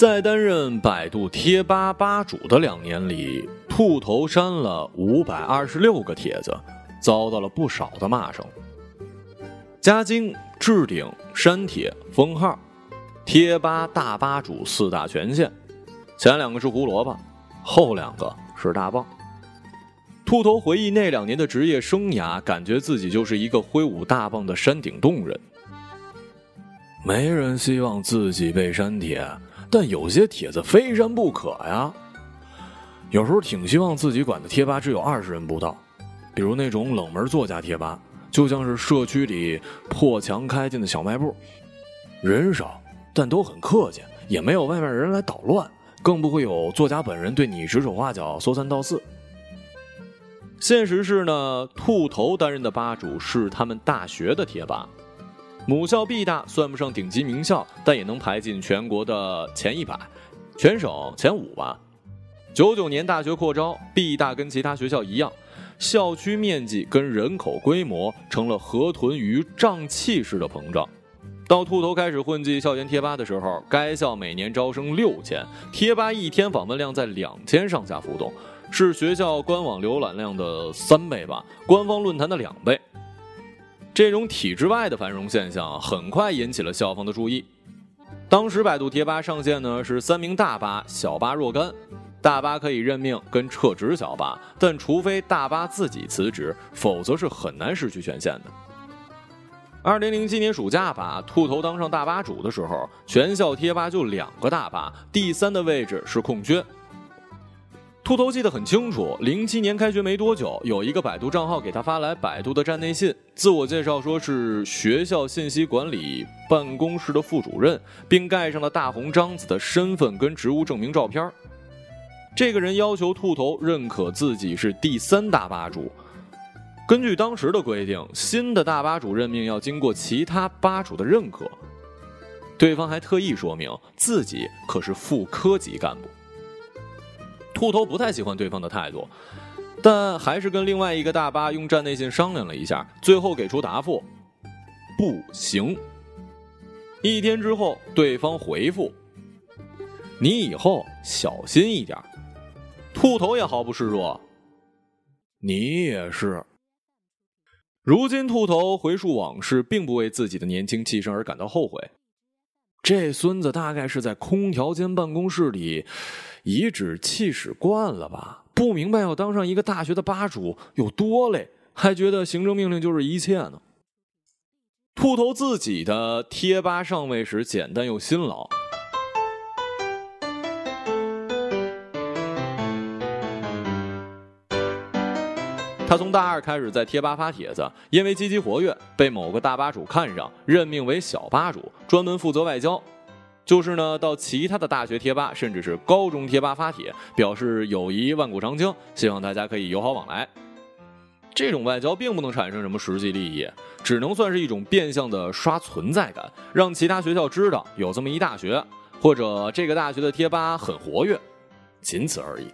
在担任百度贴吧吧主的两年里，兔头删了五百二十六个帖子，遭到了不少的骂声。加精、置顶、删帖、封号，贴吧大吧主四大权限，前两个是胡萝卜，后两个是大棒。兔头回忆那两年的职业生涯，感觉自己就是一个挥舞大棒的山顶洞人。没人希望自己被删帖。但有些帖子非删不可呀。有时候挺希望自己管的贴吧只有二十人不到，比如那种冷门作家贴吧，就像是社区里破墙开进的小卖部，人少但都很客气，也没有外面人来捣乱，更不会有作家本人对你指手画脚、说三道四。现实是呢，兔头担任的吧主是他们大学的贴吧。母校 B 大算不上顶级名校，但也能排进全国的前一百，全省前五吧。九九年大学扩招，B 大跟其他学校一样，校区面积跟人口规模成了河豚鱼胀气式的膨胀。到兔头开始混迹校园贴吧的时候，该校每年招生六千，贴吧一天访问量在两千上下浮动，是学校官网浏览量的三倍吧，官方论坛的两倍。这种体制外的繁荣现象很快引起了校方的注意。当时百度贴吧上线呢是三名大巴，小巴若干。大巴可以任命跟撤职小巴，但除非大巴自己辞职，否则是很难失去权限的。二零零七年暑假吧，兔头当上大巴主的时候，全校贴吧就两个大巴，第三的位置是空缺。兔头记得很清楚，零七年开学没多久，有一个百度账号给他发来百度的站内信，自我介绍说是学校信息管理办公室的副主任，并盖上了大红章子的身份跟职务证明照片。这个人要求兔头认可自己是第三大吧主。根据当时的规定，新的大吧主任命要经过其他吧主的认可。对方还特意说明自己可是副科级干部。兔头不太喜欢对方的态度，但还是跟另外一个大巴用站内信商量了一下，最后给出答复：不行。一天之后，对方回复：“你以后小心一点。”兔头也毫不示弱：“你也是。”如今，兔头回述往事，并不为自己的年轻气盛而感到后悔。这孙子大概是在空调间办公室里。颐指气使惯了吧？不明白要当上一个大学的吧主有多累，还觉得行政命令就是一切呢。兔头自己的贴吧上位时简单又辛劳。他从大二开始在贴吧发帖子，因为积极活跃，被某个大吧主看上，任命为小吧主，专门负责外交。就是呢，到其他的大学贴吧，甚至是高中贴吧发帖，表示友谊万古长青，希望大家可以友好往来。这种外交并不能产生什么实际利益，只能算是一种变相的刷存在感，让其他学校知道有这么一大学，或者这个大学的贴吧很活跃，仅此而已。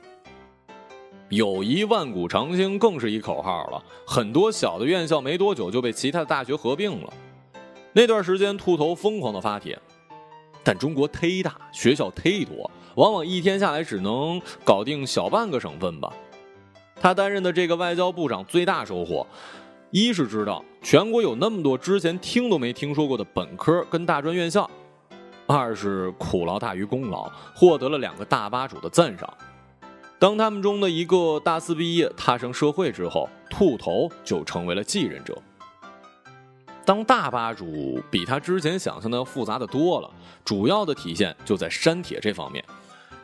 友谊万古长青更是一口号了，很多小的院校没多久就被其他的大学合并了。那段时间，兔头疯狂的发帖。但中国忒大，学校忒多，往往一天下来只能搞定小半个省份吧。他担任的这个外交部长最大收获，一是知道全国有那么多之前听都没听说过的本科跟大专院校，二是苦劳大于功劳，获得了两个大吧主的赞赏。当他们中的一个大四毕业踏上社会之后，兔头就成为了继任者。当大吧主比他之前想象的要复杂的多了，主要的体现就在删帖这方面。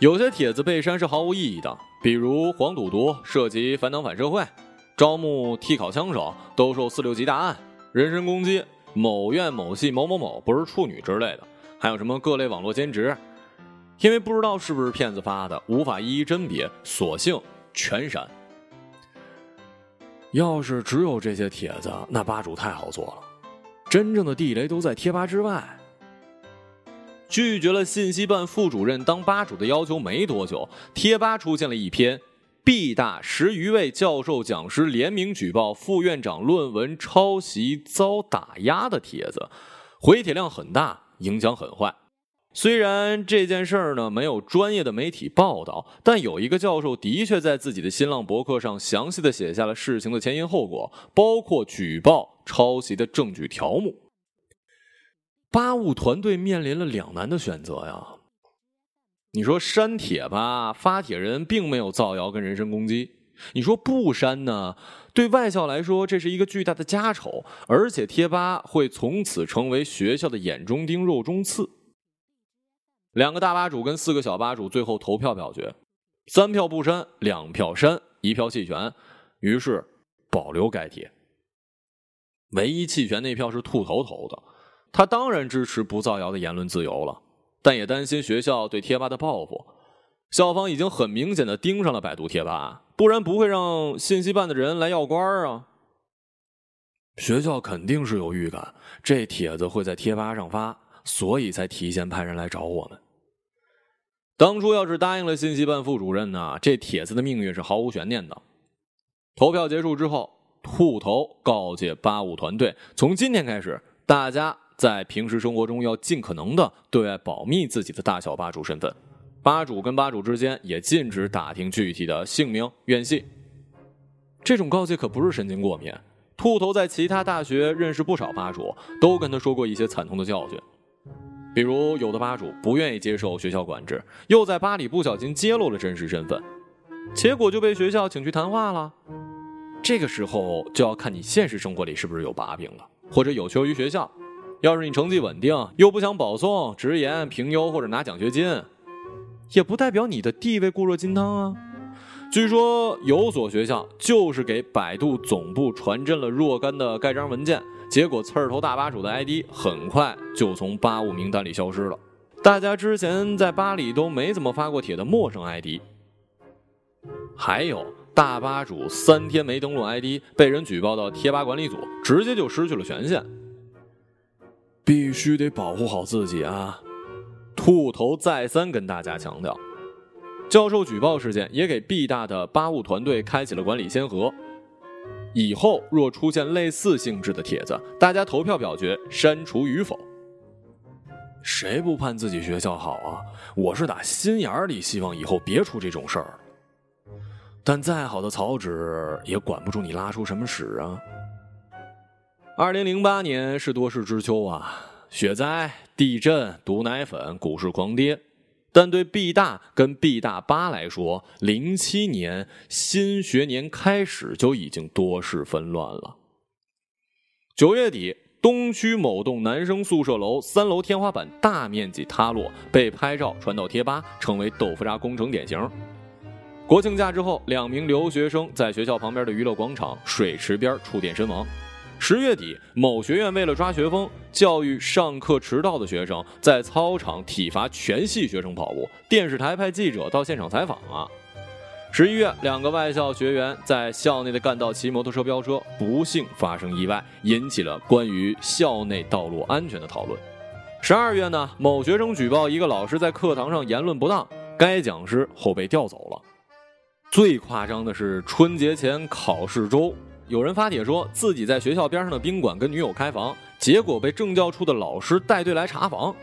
有些帖子被删是毫无意义的，比如黄赌毒涉及反党反社会，招募替考枪手兜售四六级大案，人身攻击某院某系某某某不是处女之类的，还有什么各类网络兼职，因为不知道是不是骗子发的，无法一一甄别，索性全删。要是只有这些帖子，那吧主太好做了。真正的地雷都在贴吧之外。拒绝了信息办副主任当吧主的要求没多久，贴吧出现了一篇 B 大十余位教授讲师联名举报副院长论文抄袭遭打压的帖子，回帖量很大，影响很坏。虽然这件事儿呢没有专业的媒体报道，但有一个教授的确在自己的新浪博客上详细的写下了事情的前因后果，包括举报抄袭的证据条目。八五团队面临了两难的选择呀。你说删帖吧，发帖人并没有造谣跟人身攻击；你说不删呢，对外校来说这是一个巨大的家丑，而且贴吧会从此成为学校的眼中钉、肉中刺。两个大吧主跟四个小吧主最后投票表决，三票不删，两票删，一票弃权，于是保留该帖。唯一弃权那票是兔头投的，他当然支持不造谣的言论自由了，但也担心学校对贴吧的报复。校方已经很明显的盯上了百度贴吧，不然不会让信息办的人来要官啊。学校肯定是有预感，这帖子会在贴吧上发，所以才提前派人来找我们。当初要是答应了信息办副主任呢，这帖子的命运是毫无悬念的。投票结束之后，兔头告诫八五团队，从今天开始，大家在平时生活中要尽可能的对外保密自己的大小吧主身份，吧主跟吧主之间也禁止打听具体的姓名、院系。这种告诫可不是神经过敏，兔头在其他大学认识不少吧主，都跟他说过一些惨痛的教训。比如，有的吧主不愿意接受学校管制，又在吧里不小心揭露了真实身份，结果就被学校请去谈话了。这个时候就要看你现实生活里是不是有把柄了，或者有求于学校。要是你成绩稳定，又不想保送、直言、评优或者拿奖学金，也不代表你的地位固若金汤啊。据说有所学校就是给百度总部传真了若干的盖章文件。结果，刺儿头大吧主的 ID 很快就从八五名单里消失了。大家之前在吧里都没怎么发过帖的陌生 ID，还有大吧主三天没登录 ID，被人举报到贴吧管理组，直接就失去了权限。必须得保护好自己啊！兔头再三跟大家强调。教授举报事件也给 B 大的八五团队开启了管理先河。以后若出现类似性质的帖子，大家投票表决删除与否。谁不盼自己学校好啊？我是打心眼里希望以后别出这种事儿。但再好的草纸也管不住你拉出什么屎啊！二零零八年是多事之秋啊，雪灾、地震、毒奶粉、股市狂跌。但对 B 大跟 B 大八来说，零七年新学年开始就已经多事纷乱了。九月底，东区某栋男生宿舍楼三楼天花板大面积塌落，被拍照传到贴吧，成为豆腐渣工程典型。国庆假之后，两名留学生在学校旁边的娱乐广场水池边触电身亡。十月底，某学院为了抓学风，教育上课迟到的学生，在操场体罚全系学生跑步。电视台派记者到现场采访啊。十一月，两个外校学员在校内的干道骑摩托车飙车，不幸发生意外，引起了关于校内道路安全的讨论。十二月呢，某学生举报一个老师在课堂上言论不当，该讲师后被调走了。最夸张的是春节前考试周。有人发帖说自己在学校边上的宾馆跟女友开房，结果被政教处的老师带队来查房，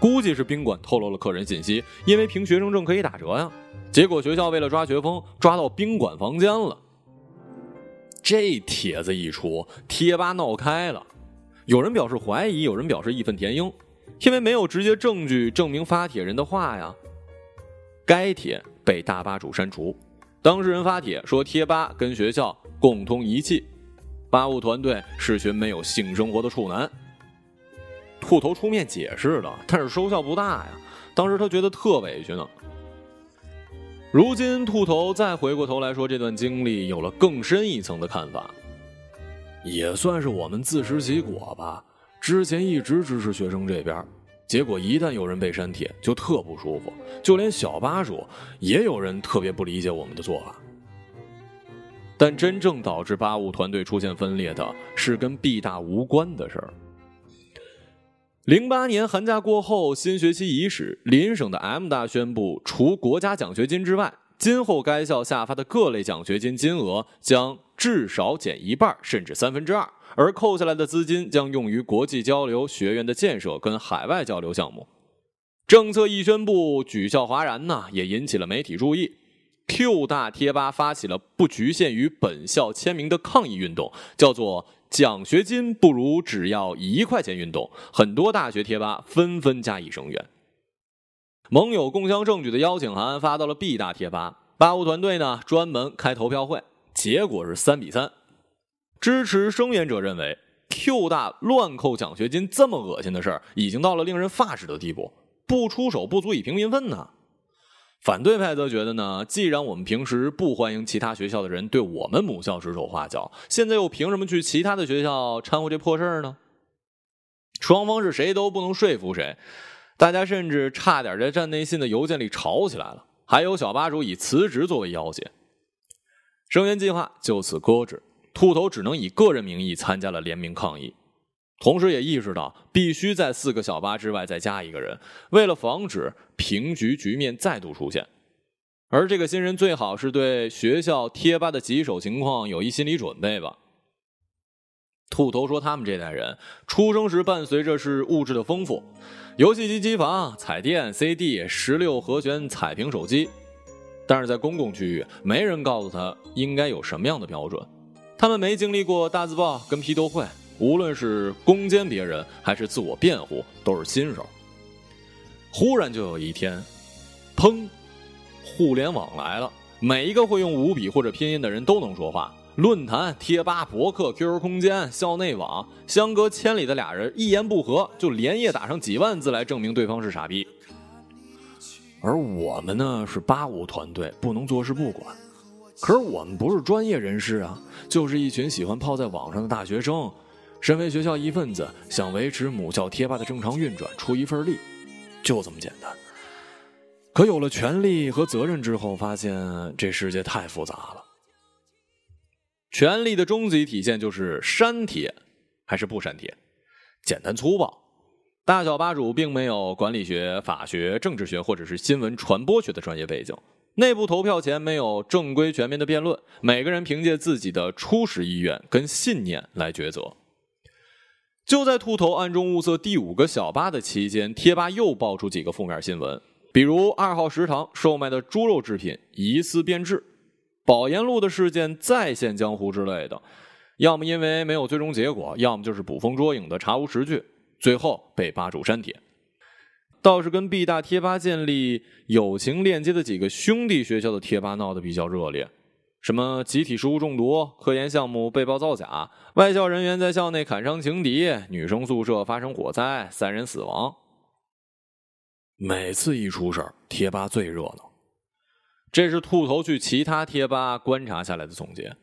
估计是宾馆透露了客人信息，因为凭学生证可以打折呀。结果学校为了抓学风，抓到宾馆房间了。这帖子一出，贴吧闹开了，有人表示怀疑，有人表示义愤填膺，因为没有直接证据证明发帖人的话呀。该帖被大吧主删除。当事人发帖说，贴吧跟学校共同遗弃，吧务团队是群没有性生活的处男。兔头出面解释了，但是收效不大呀。当时他觉得特委屈呢。如今兔头再回过头来说这段经历，有了更深一层的看法，也算是我们自食其果吧。之前一直支持学生这边。结果一旦有人被删帖，就特不舒服。就连小吧主也有人特别不理解我们的做法。但真正导致八五团队出现分裂的是跟 B 大无关的事儿。零八年寒假过后，新学期伊始，邻省的 M 大宣布，除国家奖学金之外，今后该校下发的各类奖学金金额将至少减一半，甚至三分之二。而扣下来的资金将用于国际交流、学院的建设跟海外交流项目。政策一宣布，举校哗然呢，也引起了媒体注意。Q 大贴吧发起了不局限于本校签名的抗议运动，叫做“奖学金不如只要一块钱”运动。很多大学贴吧纷纷加以声援。盟友共襄盛举的邀请函发到了 B 大贴吧，八五团队呢专门开投票会，结果是三比三。支持声援者认为，Q 大乱扣奖学金这么恶心的事儿，已经到了令人发指的地步，不出手不足以平民愤呢。反对派则觉得呢，既然我们平时不欢迎其他学校的人对我们母校指手画脚，现在又凭什么去其他的学校掺和这破事儿呢？双方是谁都不能说服谁，大家甚至差点在站内信的邮件里吵起来了，还有小吧主以辞职作为要挟，声援计划就此搁置，兔头只能以个人名义参加了联名抗议。同时，也意识到必须在四个小巴之外再加一个人，为了防止平局局面再度出现。而这个新人最好是对学校贴吧的棘手情况有一心理准备吧。兔头说，他们这代人出生时伴随着是物质的丰富，游戏机、机房、彩电、CD、十六和弦彩屏手机，但是在公共区域，没人告诉他应该有什么样的标准。他们没经历过大字报跟批斗会。无论是攻坚别人还是自我辩护，都是新手。忽然就有一天，砰，互联网来了，每一个会用五笔或者拼音的人都能说话。论坛、贴吧、博客、QQ 空间、校内网，相隔千里的俩人一言不合就连夜打上几万字来证明对方是傻逼。而我们呢，是八五团队，不能坐视不管。可是我们不是专业人士啊，就是一群喜欢泡在网上的大学生。身为学校一份子，想维持母校贴吧的正常运转，出一份力，就这么简单。可有了权利和责任之后，发现这世界太复杂了。权力的终极体现就是删帖还是不删帖，简单粗暴。大小吧主并没有管理学、法学、政治学或者是新闻传播学的专业背景，内部投票前没有正规全面的辩论，每个人凭借自己的初始意愿跟信念来抉择。就在兔头暗中物色第五个小巴的期间，贴吧又爆出几个负面新闻，比如二号食堂售卖的猪肉制品疑似变质，保研路的事件再现江湖之类的，要么因为没有最终结果，要么就是捕风捉影的查无实据，最后被吧主删帖。倒是跟 B 大贴吧建立友情链接的几个兄弟学校的贴吧闹得比较热烈。什么集体食物中毒、科研项目被曝造假、外校人员在校内砍伤情敌、女生宿舍发生火灾、三人死亡。每次一出事儿，贴吧最热闹。这是兔头去其他贴吧观察下来的总结。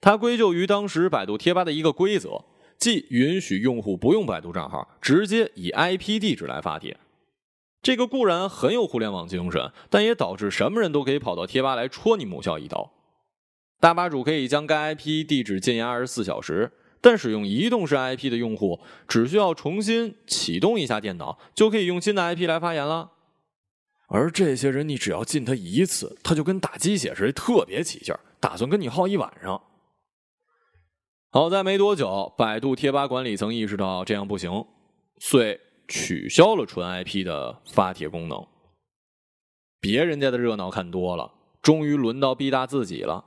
他归咎于当时百度贴吧的一个规则，即允许用户不用百度账号，直接以 IP 地址来发帖。这个固然很有互联网精神，但也导致什么人都可以跑到贴吧来戳你母校一刀。大吧主可以将该 IP 地址禁言二十四小时，但使用移动式 IP 的用户只需要重新启动一下电脑，就可以用新的 IP 来发言了。而这些人，你只要禁他一次，他就跟打鸡血似的，特别起劲儿，打算跟你耗一晚上。好在没多久，百度贴吧管理层意识到这样不行，遂取消了纯 IP 的发帖功能。别人家的热闹看多了，终于轮到 B 大自己了。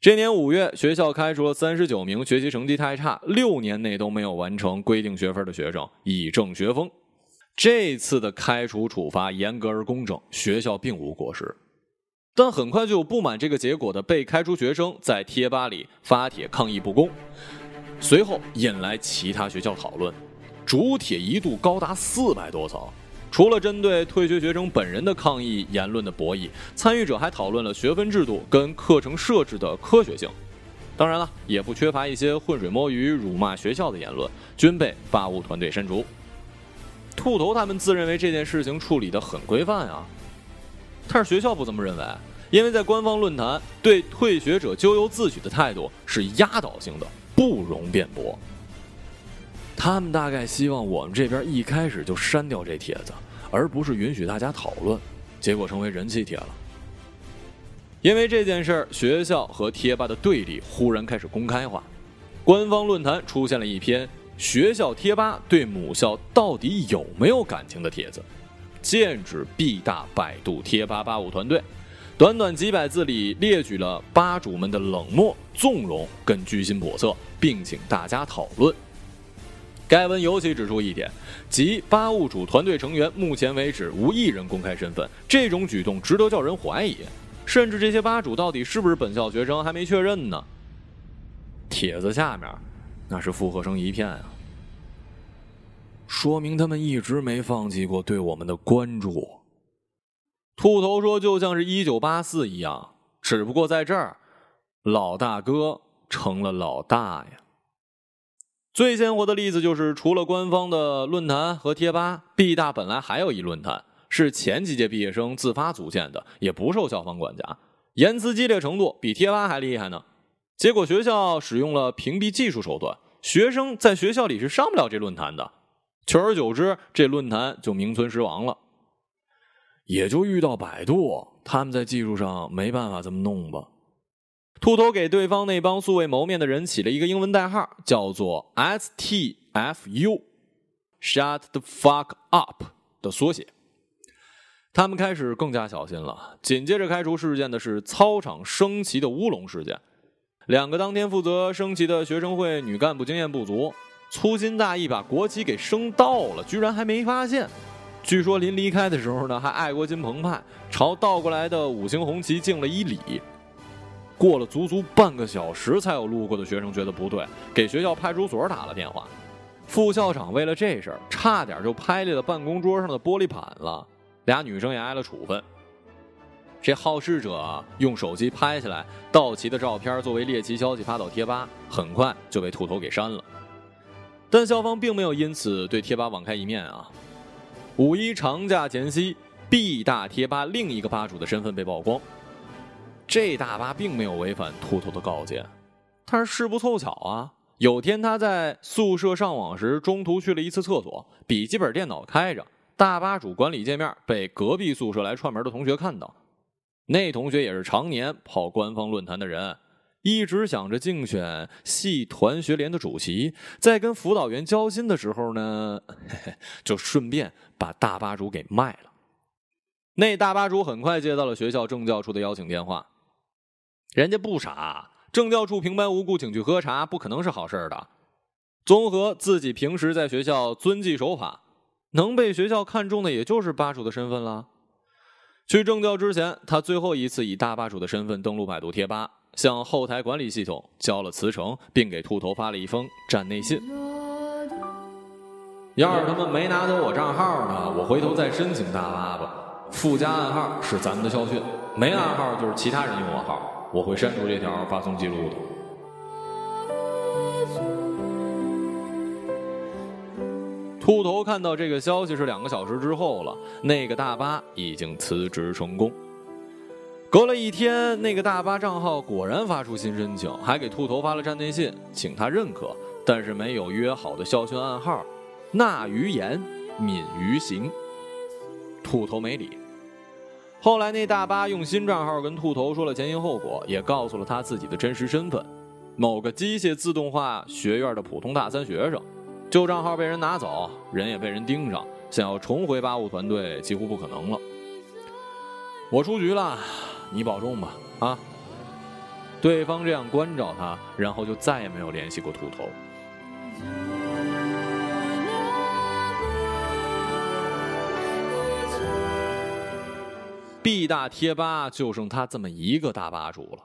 这年五月，学校开除了三十九名学习成绩太差、六年内都没有完成规定学分的学生，以正学风。这次的开除处罚严格而公正，学校并无过失。但很快就有不满这个结果的被开除学生在贴吧里发帖抗议不公，随后引来其他学校讨论，主帖一度高达四百多层。除了针对退学学生本人的抗议言论的博弈，参与者还讨论了学分制度跟课程设置的科学性。当然了，也不缺乏一些浑水摸鱼、辱骂学校的言论，均被法务团队删除。兔头他们自认为这件事情处理的很规范啊，但是学校不这么认为，因为在官方论坛对退学者咎由自取的态度是压倒性的，不容辩驳。他们大概希望我们这边一开始就删掉这帖子，而不是允许大家讨论，结果成为人气帖了。因为这件事儿，学校和贴吧的对立忽然开始公开化，官方论坛出现了一篇学校贴吧对母校到底有没有感情的帖子，剑指 B 大百度贴吧吧务团队。短短几百字里列举了吧主们的冷漠、纵容跟居心叵测，并请大家讨论。该文尤其指出一点，即吧务主团队成员目前为止无一人公开身份，这种举动值得叫人怀疑。甚至这些吧主到底是不是本校学生还没确认呢。帖子下面，那是附和声一片啊，说明他们一直没放弃过对我们的关注。兔头说：“就像是一九八四一样，只不过在这儿，老大哥成了老大呀。”最鲜活的例子就是，除了官方的论坛和贴吧，B 大本来还有一论坛，是前几届毕业生自发组建的，也不受校方管辖，言辞激烈程度比贴吧还厉害呢。结果学校使用了屏蔽技术手段，学生在学校里是上不了这论坛的。久而久之，这论坛就名存实亡了。也就遇到百度，他们在技术上没办法这么弄吧。秃头给对方那帮素未谋面的人起了一个英文代号，叫做 STFU，Shut the fuck up 的缩写。他们开始更加小心了。紧接着开除事件的是操场升旗的乌龙事件。两个当天负责升旗的学生会女干部经验不足，粗心大意把国旗给升倒了，居然还没发现。据说临离开的时候呢，还爱国心澎湃，朝倒过来的五星红旗敬了一礼。过了足足半个小时，才有路过的学生觉得不对，给学校派出所打了电话。副校长为了这事儿，差点就拍裂了办公桌上的玻璃板了，俩女生也挨了处分。这好事者用手机拍下来道奇的照片作为猎奇消息发到贴吧，很快就被兔头给删了。但校方并没有因此对贴吧网开一面啊。五一长假前夕，B 大贴吧另一个吧主的身份被曝光。这大巴并没有违反秃头的告诫，但是事不凑巧啊，有天他在宿舍上网时，中途去了一次厕所，笔记本电脑开着，大巴主管理界面被隔壁宿舍来串门的同学看到。那同学也是常年跑官方论坛的人。一直想着竞选系团学联的主席，在跟辅导员交心的时候呢，就顺便把大巴主给卖了。那大巴主很快接到了学校政教处的邀请电话，人家不傻，政教处平白无故请去喝茶，不可能是好事的。综合自己平时在学校遵纪守法，能被学校看中的也就是吧主的身份了。去政教之前，他最后一次以大吧主的身份登录百度贴吧。向后台管理系统交了辞呈，并给秃头发了一封站内信。要是他们没拿走我账号呢，我回头再申请大巴吧。附加暗号是咱们的校训，没暗号就是其他人用我号，我会删除这条发送记录的。秃头看到这个消息是两个小时之后了，那个大巴已经辞职成功。隔了一天，那个大巴账号果然发出新申请，还给秃头发了站内信，请他认可，但是没有约好的校训暗号，纳于言，敏于行。秃头没理。后来那大巴用新账号跟兔头说了前因后果，也告诉了他自己的真实身份，某个机械自动化学院的普通大三学生。旧账号被人拿走，人也被人盯上，想要重回八五团队几乎不可能了。我出局了。你保重吧，啊！对方这样关照他，然后就再也没有联系过秃头。B 大贴吧就剩他这么一个大吧主了，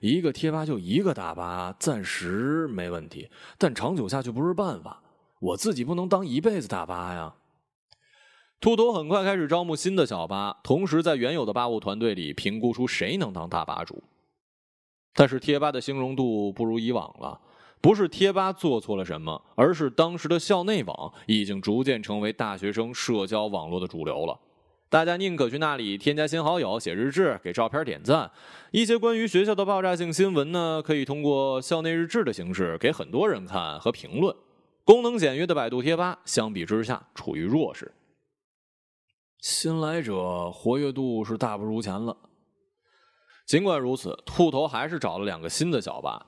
一个贴吧就一个大吧，暂时没问题，但长久下去不是办法。我自己不能当一辈子大吧呀。秃头很快开始招募新的小巴，同时在原有的吧务团队里评估出谁能当大吧主。但是贴吧的兴荣度不如以往了，不是贴吧做错了什么，而是当时的校内网已经逐渐成为大学生社交网络的主流了。大家宁可去那里添加新好友、写日志、给照片点赞。一些关于学校的爆炸性新闻呢，可以通过校内日志的形式给很多人看和评论。功能简约的百度贴吧相比之下处于弱势。新来者活跃度是大不如前了。尽管如此，兔头还是找了两个新的小吧，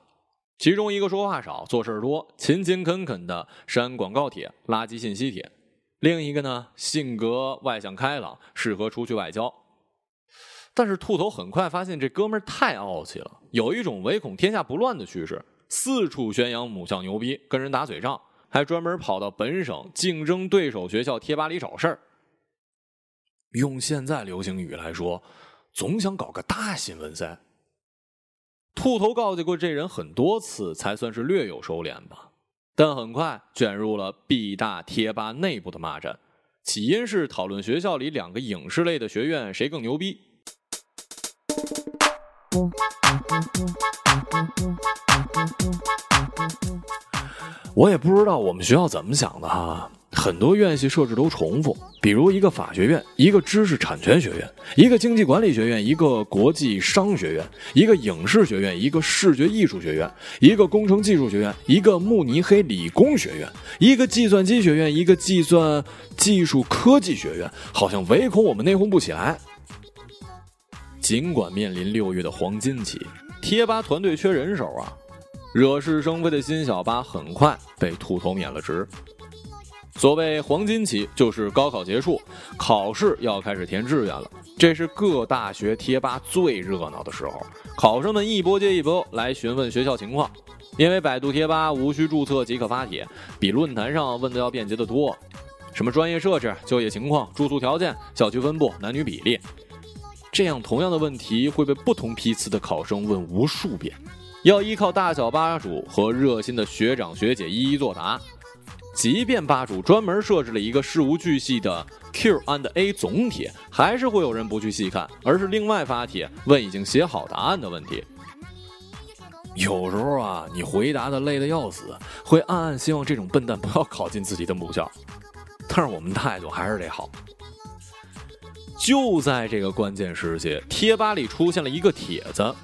其中一个说话少、做事多、勤勤恳恳的删广告帖、垃圾信息帖，另一个呢，性格外向开朗，适合出去外交。但是兔头很快发现这哥们儿太傲气了，有一种唯恐天下不乱的趋势，四处宣扬母校牛逼，跟人打嘴仗，还专门跑到本省竞争对手学校贴吧里找事儿。用现在流行语来说，总想搞个大新闻噻。兔头告诫过这人很多次，才算是略有收敛吧。但很快卷入了 B 大贴吧内部的骂战，起因是讨论学校里两个影视类的学院谁更牛逼。我也不知道我们学校怎么想的哈，很多院系设置都重复，比如一个法学院，一个知识产权学院，一个经济管理学院，一个国际商学院，一个影视学院，一个视觉艺术学院，一个工程技术学院，一个慕尼黑理工学院，一个计算机学院，一个计算技术科技学院，好像唯恐我们内讧不起来。尽管面临六月的黄金期，贴吧团队缺人手啊。惹是生非的新小八很快被秃头免了职。所谓黄金期，就是高考结束，考试要开始填志愿了。这是各大学贴吧最热闹的时候，考生们一波接一波来询问学校情况。因为百度贴吧无需注册即可发帖，比论坛上问的要便捷得多。什么专业设置、就业情况、住宿条件、校区分布、男女比例，这样同样的问题会被不同批次的考生问无数遍。要依靠大小吧主和热心的学长学姐一一作答，即便吧主专门设置了一个事无巨细的 Q and A 总帖，还是会有人不去细看，而是另外发帖问已经写好答案的问题。有时候啊，你回答的累得要死，会暗暗希望这种笨蛋不要考进自己的母校，但是我们态度还是得好。就在这个关键时期，贴吧里出现了一个帖子。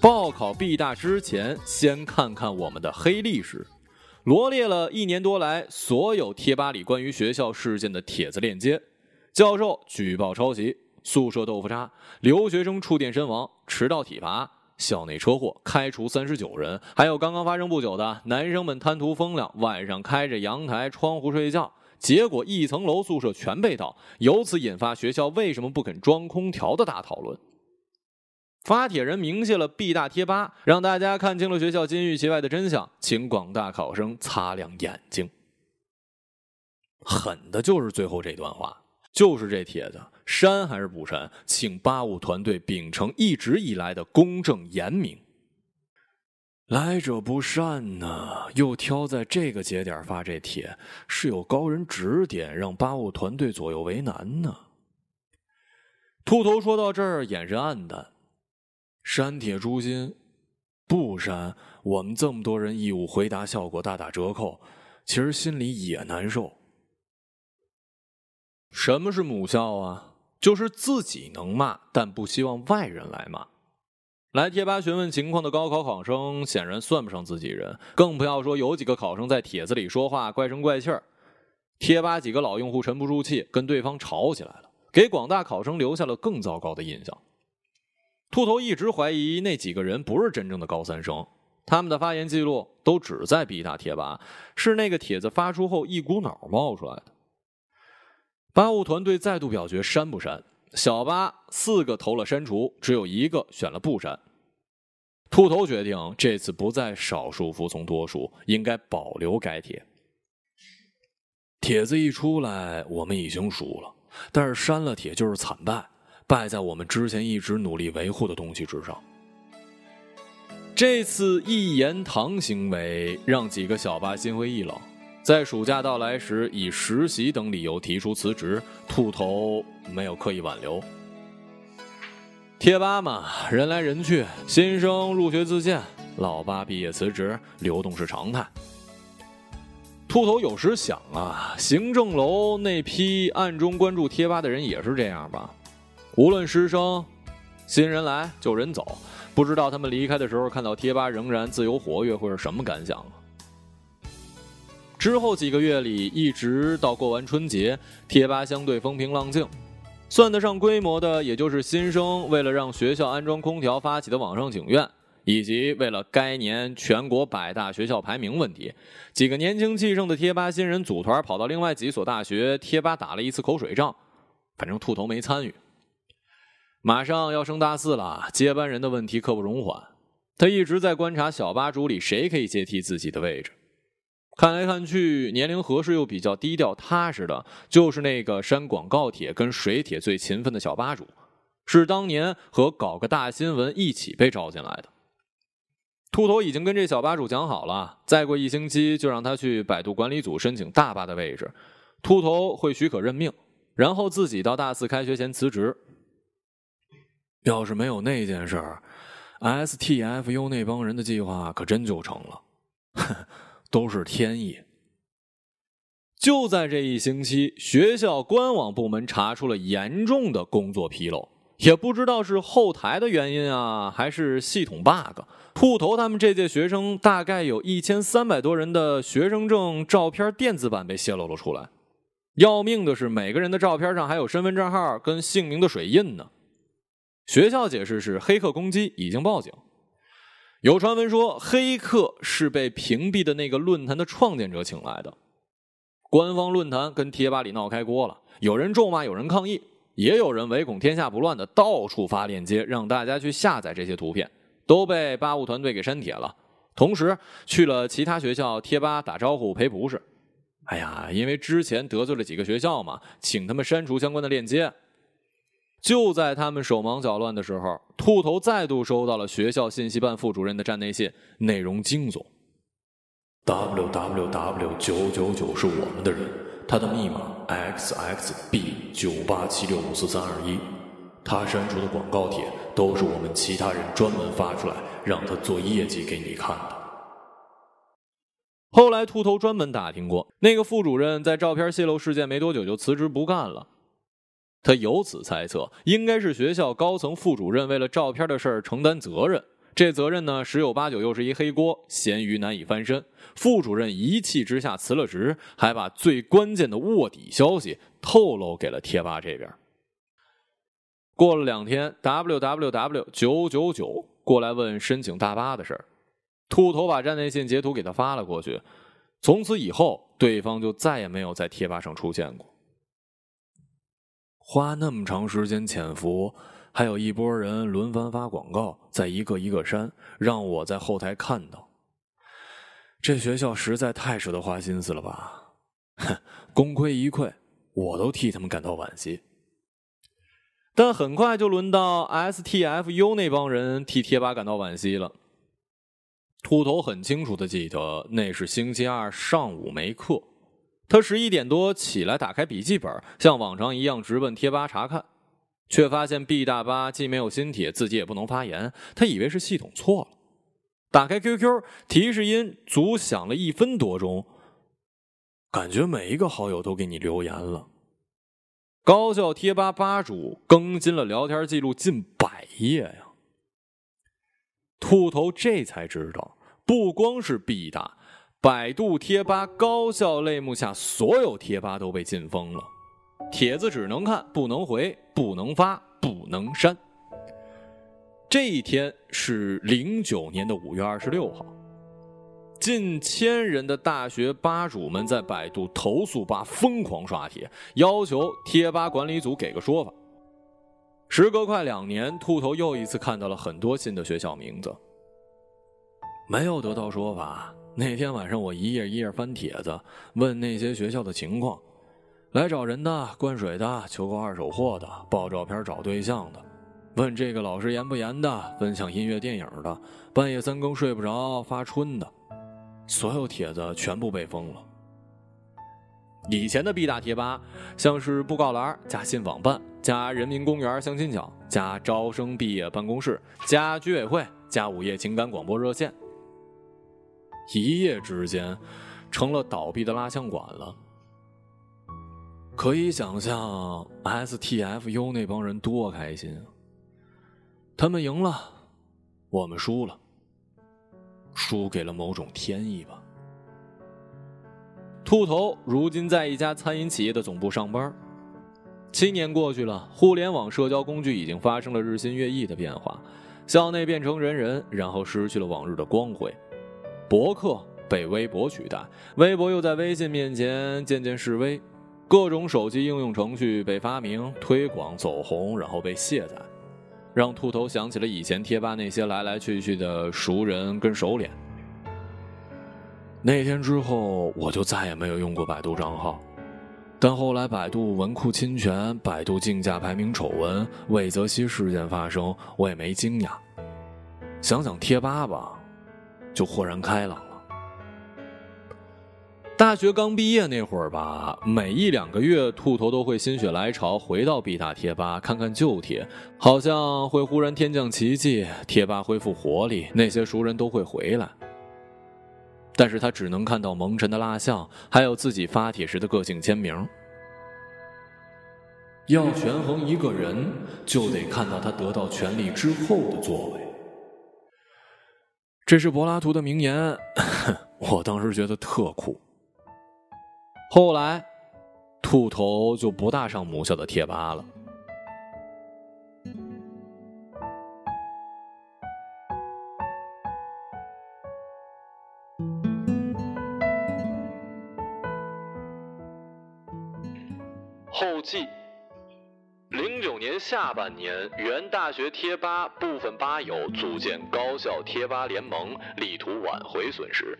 报考 B 大之前，先看看我们的黑历史，罗列了一年多来所有贴吧里关于学校事件的帖子链接。教授举报抄袭，宿舍豆腐渣，留学生触电身亡，迟到体罚，校内车祸，开除三十九人，还有刚刚发生不久的男生们贪图风凉，晚上开着阳台窗户睡觉，结果一层楼宿舍全被盗，由此引发学校为什么不肯装空调的大讨论。发帖人明谢了 B 大贴吧，让大家看清了学校金玉其外的真相，请广大考生擦亮眼睛。狠的就是最后这段话，就是这帖子删还是不删？请八五团队秉承一直以来的公正严明。来者不善呢，又挑在这个节点发这帖，是有高人指点，让八五团队左右为难呢。秃头说到这儿，眼神暗淡。删帖诛心，不删，我们这么多人义务回答，效果大打折扣。其实心里也难受。什么是母校啊？就是自己能骂，但不希望外人来骂。来贴吧询问情况的高考考生显然算不上自己人，更不要说有几个考生在帖子里说话怪声怪气儿。贴吧几个老用户沉不住气，跟对方吵起来了，给广大考生留下了更糟糕的印象。秃头一直怀疑那几个人不是真正的高三生，他们的发言记录都只在 B 大贴吧，是那个帖子发出后一股脑冒出来的。八五团队再度表决删不删，小八四个投了删除，只有一个选了不删。秃头决定这次不再少数服从多数，应该保留该帖。帖子一出来，我们已经输了，但是删了帖就是惨败。败在我们之前一直努力维护的东西之上。这次一言堂行为让几个小八心灰意冷，在暑假到来时以实习等理由提出辞职。兔头没有刻意挽留。贴吧嘛，人来人去，新生入学自荐，老八毕业辞职，流动是常态。兔头有时想啊，行政楼那批暗中关注贴吧的人也是这样吧？无论师生，新人来旧人走，不知道他们离开的时候看到贴吧仍然自由活跃会是什么感想之后几个月里，一直到过完春节，贴吧相对风平浪静，算得上规模的，也就是新生为了让学校安装空调发起的网上请愿，以及为了该年全国百大学校排名问题，几个年轻气盛的贴吧新人组团跑到另外几所大学贴吧打了一次口水仗。反正兔头没参与。马上要升大四了，接班人的问题刻不容缓。他一直在观察小吧主里谁可以接替自己的位置。看来看去，年龄合适又比较低调踏实的，就是那个删广告帖跟水帖最勤奋的小吧主，是当年和搞个大新闻一起被招进来的。秃头已经跟这小吧主讲好了，再过一星期就让他去百度管理组申请大吧的位置，秃头会许可任命，然后自己到大四开学前辞职。要是没有那件事儿，STFU 那帮人的计划可真就成了。都是天意。就在这一星期，学校官网部门查出了严重的工作纰漏，也不知道是后台的原因啊，还是系统 bug。兔头他们这届学生大概有一千三百多人的学生证照片电子版被泄露了出来。要命的是，每个人的照片上还有身份证号跟姓名的水印呢。学校解释是黑客攻击，已经报警。有传闻说，黑客是被屏蔽的那个论坛的创建者请来的。官方论坛跟贴吧里闹开锅了，有人咒骂，有人抗议，也有人唯恐天下不乱的到处发链接，让大家去下载这些图片，都被吧务团队给删帖了。同时去了其他学校贴吧打招呼赔不是。哎呀，因为之前得罪了几个学校嘛，请他们删除相关的链接。就在他们手忙脚乱的时候，兔头再度收到了学校信息办副主任的站内信，内容惊悚。W W W 九九九是我们的人，他的密码 X X B 九八七六五四三二一，他删除的广告帖都是我们其他人专门发出来让他做业绩给你看的。后来兔头专门打听过，那个副主任在照片泄露事件没多久就辞职不干了。他由此猜测，应该是学校高层副主任为了照片的事儿承担责任，这责任呢十有八九又是一黑锅，咸鱼难以翻身。副主任一气之下辞了职，还把最关键的卧底消息透露给了贴吧这边。过了两天，w w w 九九九过来问申请大巴的事儿，秃头把站内信截图给他发了过去。从此以后，对方就再也没有在贴吧上出现过。花那么长时间潜伏，还有一波人轮番发广告，在一个一个删，让我在后台看到。这学校实在太舍得花心思了吧？哼，功亏一篑，我都替他们感到惋惜。但很快就轮到 STFU 那帮人替贴吧感到惋惜了。秃头很清楚的记得，那是星期二上午没课。他十一点多起来，打开笔记本，像往常一样直奔贴吧查看，却发现 B 大巴既没有新帖，自己也不能发言。他以为是系统错了，打开 QQ，提示音足响了一分多钟，感觉每一个好友都给你留言了。高校贴吧吧主更新了聊天记录近百页呀！秃头这才知道，不光是 B 大。百度贴吧高校类目下所有贴吧都被禁封了，帖子只能看不能回不能发不能删。这一天是零九年的五月二十六号，近千人的大学吧主们在百度投诉吧疯狂刷帖，要求贴吧管理组给个说法。时隔快两年，兔头又一次看到了很多新的学校名字，没有得到说法。那天晚上，我一页一页翻帖子，问那些学校的情况：来找人的、灌水的、求购二手货的、爆照片找对象的；问这个老师严不严的、分享音乐电影的、半夜三更睡不着发春的。所有帖子全部被封了。以前的 B 大贴吧，像是布告栏加信访办加人民公园相亲角加招生毕业办公室加居委会加午夜情感广播热线。一夜之间，成了倒闭的蜡像馆了。可以想象，STFU 那帮人多开心啊！他们赢了，我们输了，输给了某种天意吧。兔头如今在一家餐饮企业的总部上班。七年过去了，互联网社交工具已经发生了日新月异的变化。校内变成人人，然后失去了往日的光辉。博客被微博取代，微博又在微信面前渐渐式微。各种手机应用程序被发明、推广、走红，然后被卸载，让秃头想起了以前贴吧那些来来去去的熟人跟熟脸。那天之后，我就再也没有用过百度账号。但后来，百度文库侵权、百度竞价排名丑闻、魏则西事件发生，我也没惊讶。想想贴吧吧，就豁然开朗了。大学刚毕业那会儿吧，每一两个月，兔头都会心血来潮回到 B 大贴吧看看旧帖，好像会忽然天降奇迹，贴吧恢复活力，那些熟人都会回来。但是他只能看到蒙尘的蜡像，还有自己发帖时的个性签名。要权衡一个人，就得看到他得到权力之后的作为。这是柏拉图的名言，我当时觉得特酷。后来，兔头就不大上母校的贴吧了。下半年，原大学贴吧部分吧友组建高校贴吧联盟，力图挽回损失。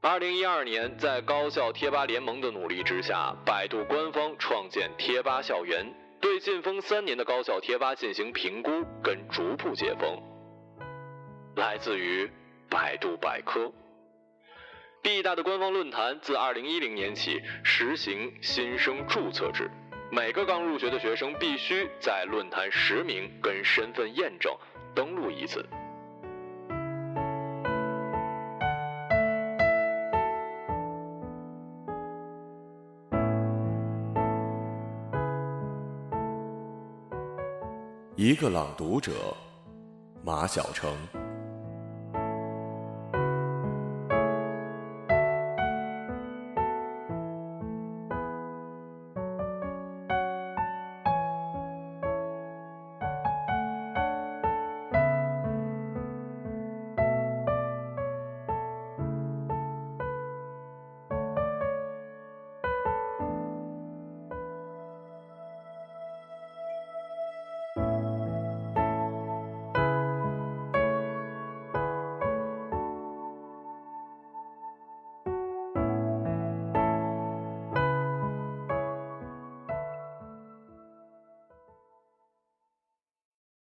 二零一二年，在高校贴吧联盟的努力之下，百度官方创建贴吧校园，对禁封三年的高校贴吧进行评估跟逐步解封。来自于百度百科。B 大的官方论坛自二零一零年起实行新生注册制，每个刚入学的学生必须在论坛实名跟身份验证登录一次。一个朗读者，马晓成。